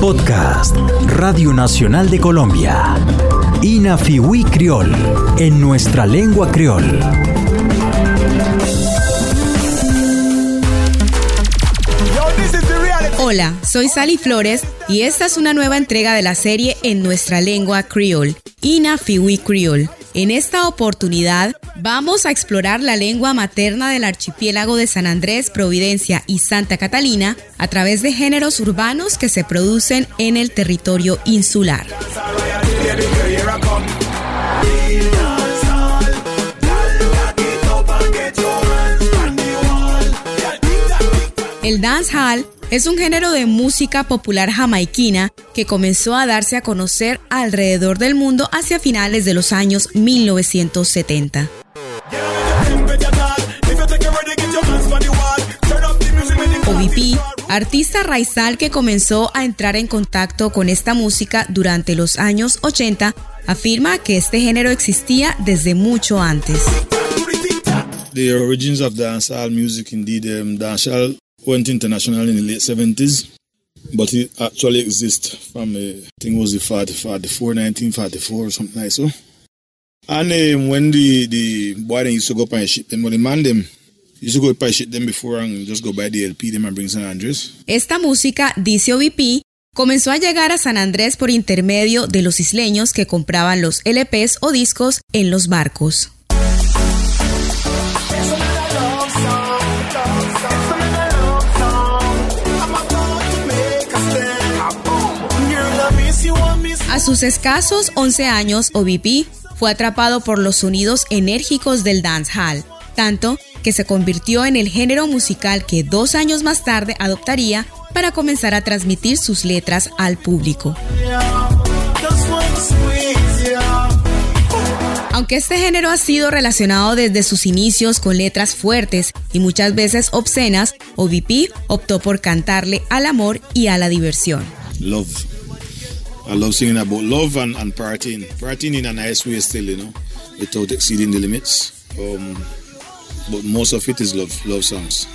Podcast Radio Nacional de Colombia. Inafiwi Criol, en nuestra lengua criol. Hola, soy Sally Flores y esta es una nueva entrega de la serie en nuestra lengua criol, Inafiwi Criol. En esta oportunidad vamos a explorar la lengua materna del archipiélago de San Andrés, Providencia y Santa Catalina a través de géneros urbanos que se producen en el territorio insular. El dancehall es un género de música popular jamaiquina que comenzó a darse a conocer alrededor del mundo hacia finales de los años 1970. OVP, artista raizal que comenzó a entrar en contacto con esta música durante los años 80, afirma que este género existía desde mucho antes. Went international in the late 70s, but it actually exists from, uh, I think was the 40, 44, 1944 or something like so. And um, when the, the boy then used to go up and ship them, but the man them used to go up and ship them before and just go by the LP them and bring San Andres. Esta música, dice OVP, comenzó a llegar a San Andrés por intermedio de los isleños que compraban los LPs o discos en los barcos. A sus escasos 11 años, OVP fue atrapado por los sonidos enérgicos del dancehall, tanto que se convirtió en el género musical que dos años más tarde adoptaría para comenzar a transmitir sus letras al público. Aunque este género ha sido relacionado desde sus inicios con letras fuertes y muchas veces obscenas, OVP optó por cantarle al amor y a la diversión. I love singing about love and, and partying. Partying in a nice way still, you know, without exceeding the limits. Um, but most of it is love, love songs.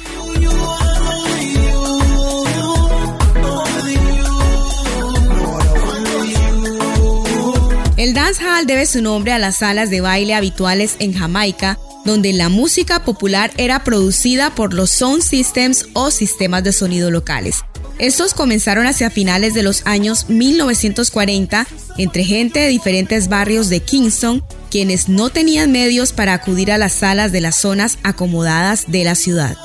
El dancehall debe su nombre a las salas de baile habituales en Jamaica, donde la música popular era producida por los sound systems o sistemas de sonido locales. Estos comenzaron hacia finales de los años 1940 entre gente de diferentes barrios de Kingston, quienes no tenían medios para acudir a las salas de las zonas acomodadas de la ciudad.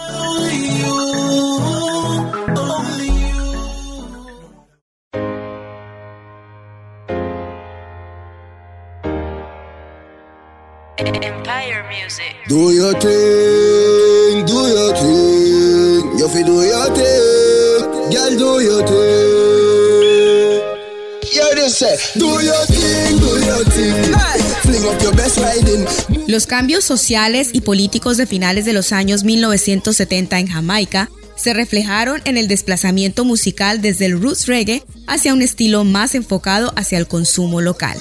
Empire Music. Do your thing, do your thing. You fi do your thing, girl. Do your thing. You just say, do your thing, do your thing. Hey, fling up your best riding. Los cambios sociales y políticos de finales de los años 1970 en Jamaica se reflejaron en el desplazamiento musical desde el roots reggae hacia un estilo más enfocado hacia el consumo local.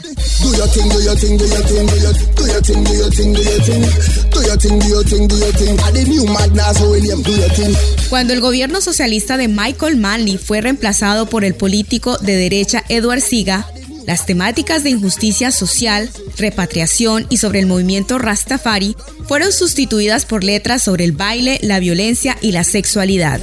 Cuando el gobierno socialista de Michael Manley fue reemplazado por el político de derecha Edward Siga, las temáticas de injusticia social, repatriación y sobre el movimiento Rastafari fueron sustituidas por letras sobre el baile, la violencia y la sexualidad.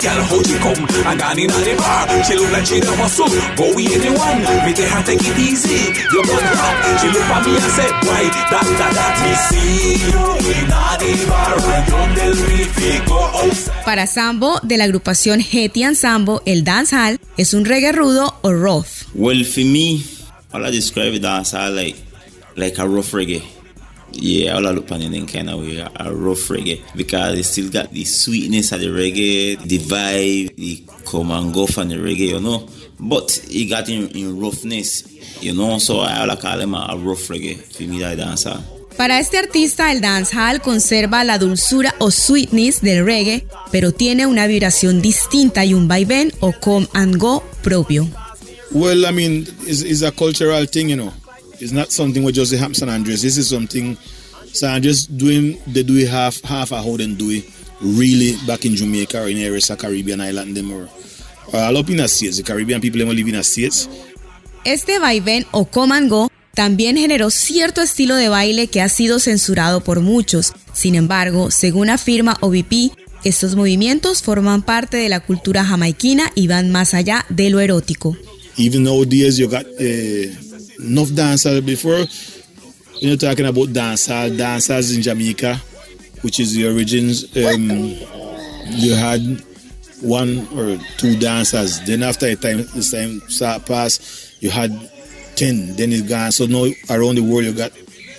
Girl how she come and gone in the bar. She look like she never hustle. Go we anyone. Me tell her take it easy. You got hot. She look at me and said, Why that that that me see you in the bar and you tell me fi go outside. Para Sambo, de la agrupación Hetian Sambo, el dancehall es un reggae rudo o rough. Well, for me, all I describe it as I like like a rough reggae. Yeah, all I look on it in kind of way, a rough reggae. Because it still got the sweetness of the reggae, the vibe, the come and go from the reggae, you know. But it got in, in roughness, you know. So I all I call them a, a rough reggae for me, that dancer. Para este artista, el dancehall conserva la dulzura o sweetness del reggae, pero tiene una vibración distinta y un vaivén o come and go propio. Well, I mean, it's, it's a cultural thing, you know. It's not something what just happens San Andres. This is something San Andres doing, they do it half, half a how they do it really back in Jamaica or in areas of Caribbean island them or, or all up in the States. The Caribbean people live in the States. Este vaivén o come and go también generó cierto estilo de baile que ha sido censurado por muchos. Sin embargo, según afirma OVP, estos movimientos forman parte de la cultura jamaiquina y van más allá de lo erótico. Even nowadays, you got uh, enough dancers before. You're talking about dancers, dancers in Jamaica, which is the origins. Um, you had one or two dancers. Then after a time, this time start pass, you had 10, then it's gone. So now around the world you got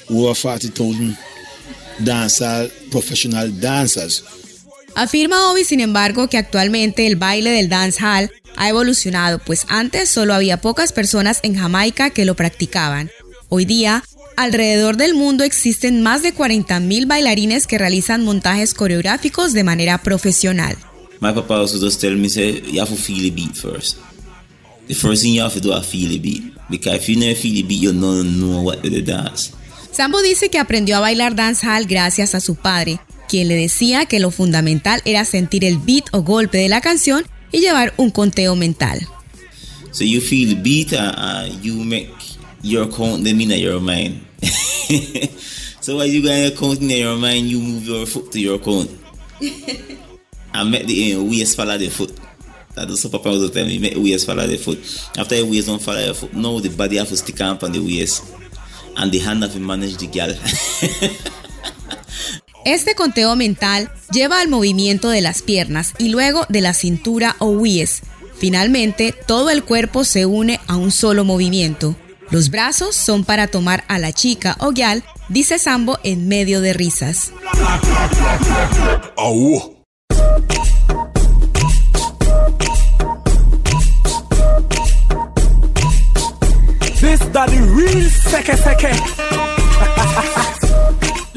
over 40,000 dancers, professional dancers. Afirma Obi, sin embargo, que actualmente el baile del dancehall ha evolucionado, pues antes solo había pocas personas en Jamaica que lo practicaban. Hoy día, alrededor del mundo existen más de 40.000 bailarines que realizan montajes coreográficos de manera profesional. My papa also just tell me say you have to feel the beat first. The first thing you have to do is feel the beat. Because if you never feel the beat, you don't know what to dance. Sambo dice que aprendió a bailar dancehall gracias a su padre, quien le decía que lo fundamental era sentir el beat o golpe de la canción y llevar un conteo mental. So you feel the beat and uh, you make your count them in your mind. so when you got count in your mind, you move your foot to your count. and make the uh, waist follow the foot. That is Papa was tell me, make the waist follow the foot. After the waist don't follow your foot, now the body have to stick up on the waist. And the hand have to manage the girl. Este conteo mental lleva al movimiento de las piernas y luego de la cintura o wies. Finalmente, todo el cuerpo se une a un solo movimiento. Los brazos son para tomar a la chica o gyal, dice Sambo en medio de risas. This the real seke seke.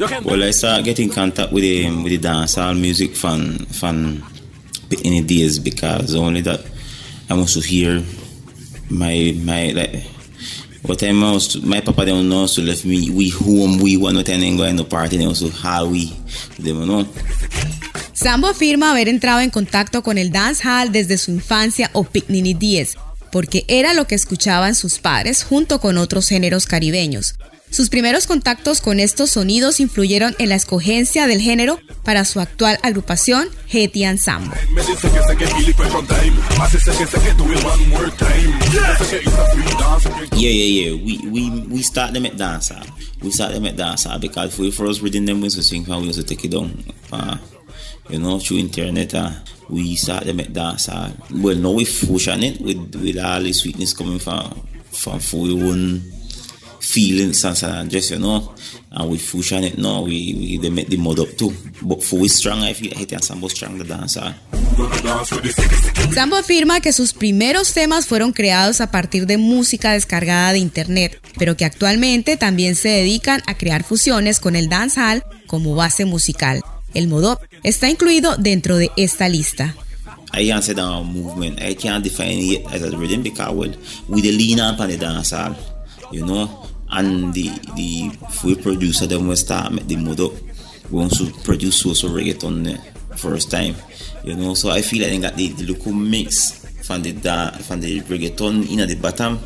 well, I started getting in contact with the with the dancehall music from from in the days because only that I want to hear my my like what I was to, my papa don't know to left me we home we want to attend and go to party and also how we them know. Sambo afirma haber entrado en contacto con el dancehall desde su infancia o Picnini 10, porque era lo que escuchaban sus padres junto con otros géneros caribeños. Sus primeros contactos con estos sonidos influyeron en la escogencia del género para su actual agrupación, free dance. Yeah, yeah, yeah. We we we start them at dancehall. We start them at dancehall because we first reading them to sing and we used to take it down. Uh, you know, through internet, uh, we start them at dancehall. Well, now we fusion it with with all the sweetness coming from from for we own feelings and San Andres, you know. And we fusion it now, we, we they make the mud up too. But for we strong, I feel and Sambo strong the dancer. Seke. Sambo afirma que sus primeros temas fueron creados a partir de música descargada de internet, pero que actualmente también se dedican a crear fusiones con el dancehall como base musical. El modop está incluido dentro de esta lista. I can't say that movement. I can't define it as a rhythm because well, we the lean up on the dancehall, you know. And the the full producer them will start make the mode up. We want to produce reggaeton the first time, you know. So I feel like the, the local mix from the the reggaeton in the bottom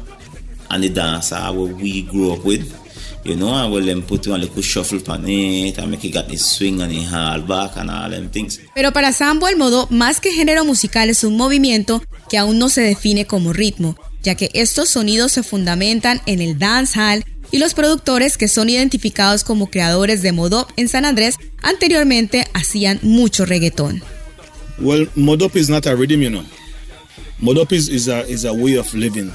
and the dancehall where we grew up with. You know, and well them put one little shuffle on and make it swing and the hard back and all them things. Pero para Sambo el modo más que género musical es un movimiento que aún no se define como ritmo, ya que estos sonidos se fundamentan en el dancehall y los productores que son identificados como creadores de modop en San Andrés anteriormente hacían mucho reggaetón. Well, Modop is not a rhythm, you know. Modop is, a is a way of living.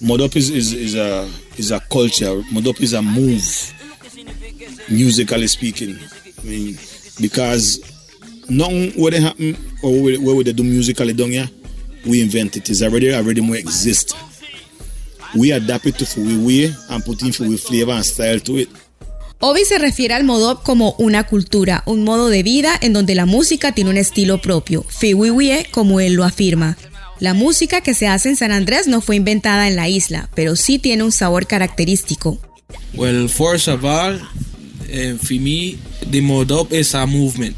Modop is, a is a culture. Modop is a move, musically speaking. I mean, because nothing what they happen or where, where they do musically down here, we invent it. It's already a rhythm we exist. We adapt it to we way and put in we flavor and style to it. Obi se refiere al modop como una cultura, un modo de vida en donde la música tiene un estilo propio, Fiwiwie como él lo afirma. La música que se hace en San Andrés no fue inventada en la isla, pero sí tiene un sabor característico. Well, first of all, uh, for me, the modop is a movement.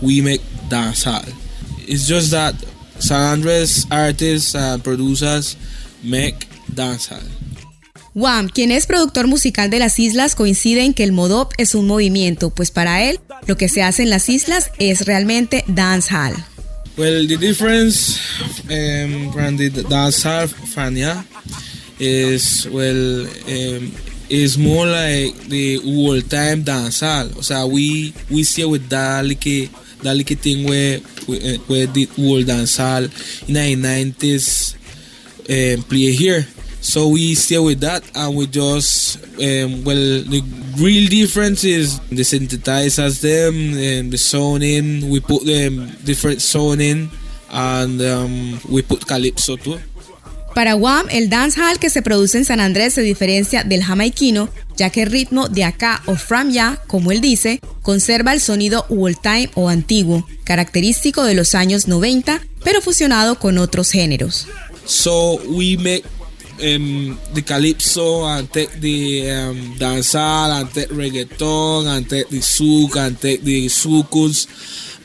We make dancehall. It's just that San Andrés artists and producers make dancehall. Wam, quien es productor musical de las islas, coincide en que el modop es un movimiento, pues para él lo que se hace en las islas es realmente dancehall. Well, the difference um, from the dancehall Fania is well um, is more like the old time dancehall. O sea, we we see with that like that like thing where where the old dancehall in the 90s um, play here. So we stay with that and we just, um, well, the real difference is the synthesizers, them, and the sounding. We put them different sounding and um, we put calypso too. Para Wham, el dancehall que se produce en San Andrés se diferencia del jamaiquino, ya que el ritmo de acá o from ya, como él dice, conserva el sonido old time o antiguo, característico de los años 90, pero fusionado con otros géneros. So we make um, the calypso and the um, dancehall and reggaeton and the souk and the sukus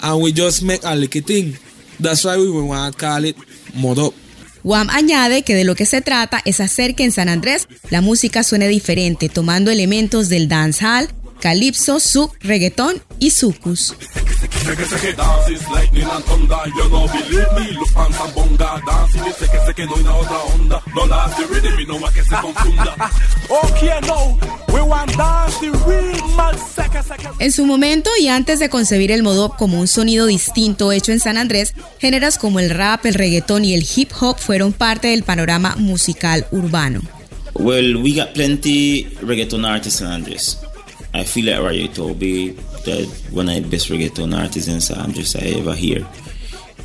and we just make a little thing. That's why we want to call it modop. Wam añade que de lo que se trata es hacer que en San Andrés la música suene diferente, tomando elementos del dancehall, calipso, souk, reggaetón y sucus. En su momento y antes de concebir el modop como un sonido distinto hecho en San Andrés, géneros como el rap, el reggaetón y el hip hop fueron parte del panorama musical urbano. Well, we got plenty reggaeton artists in Andres. I feel like Rayo Toby, that one of the best reggaeton artists in San Andres I ever hear.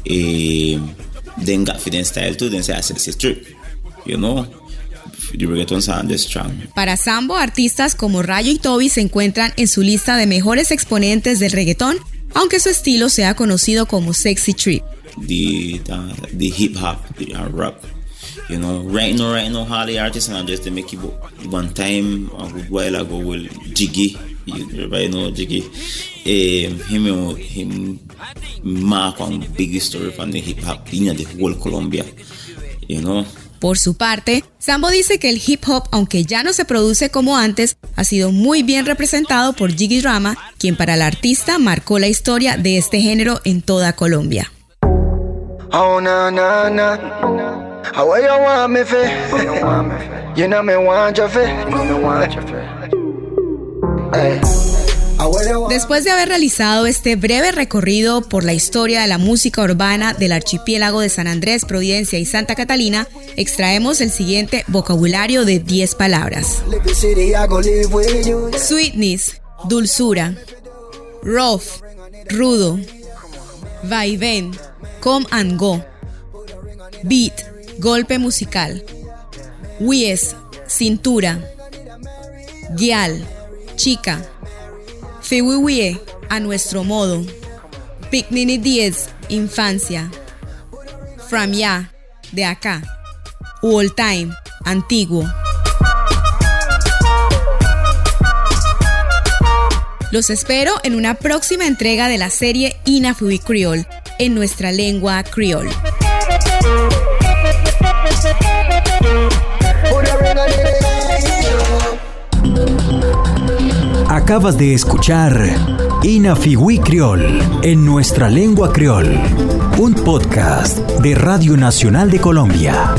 Eh, then got for them style too, then say I said trip. You know? The reggaeton sound is strong. Para Sambo, artistas como Rayo y Toby se encuentran en su lista de mejores exponentes del reggaetón, aunque su estilo sea conocido como Sexy Trip. The, the, the hip hop, the uh, rap. You know, right now, right now, Harley artists and just they make it one time a good while ago with Jiggy. You everybody know Jiggy. Um, him, him mark one big story from the hip hop in the whole Colombia. You know. Por su parte, Sambo dice que el hip hop, aunque ya no se produce como antes, ha sido muy bien representado por Jiggy Drama, quien para el artista marcó la historia de este género en toda Colombia. Oh, na, na, na. How you want me fi? You know me want you fi. Después de haber realizado este breve recorrido por la historia de la música urbana del archipiélago de San Andrés, Providencia y Santa Catalina, extraemos el siguiente vocabulario de 10 palabras. Sweetness, dulzura. Rough, rudo. Vaivén, come and go. Beat, golpe musical. Wies, cintura. Guial, chica. Fiwiwie, a nuestro modo. Picnini 10, infancia. From ya, de acá. All time, antiguo. Los espero en una próxima entrega de la serie Inafubi Creole en nuestra lengua creole. Acabas de escuchar Inafiwi Creole en nuestra lengua creole, un podcast de Radio Nacional de Colombia.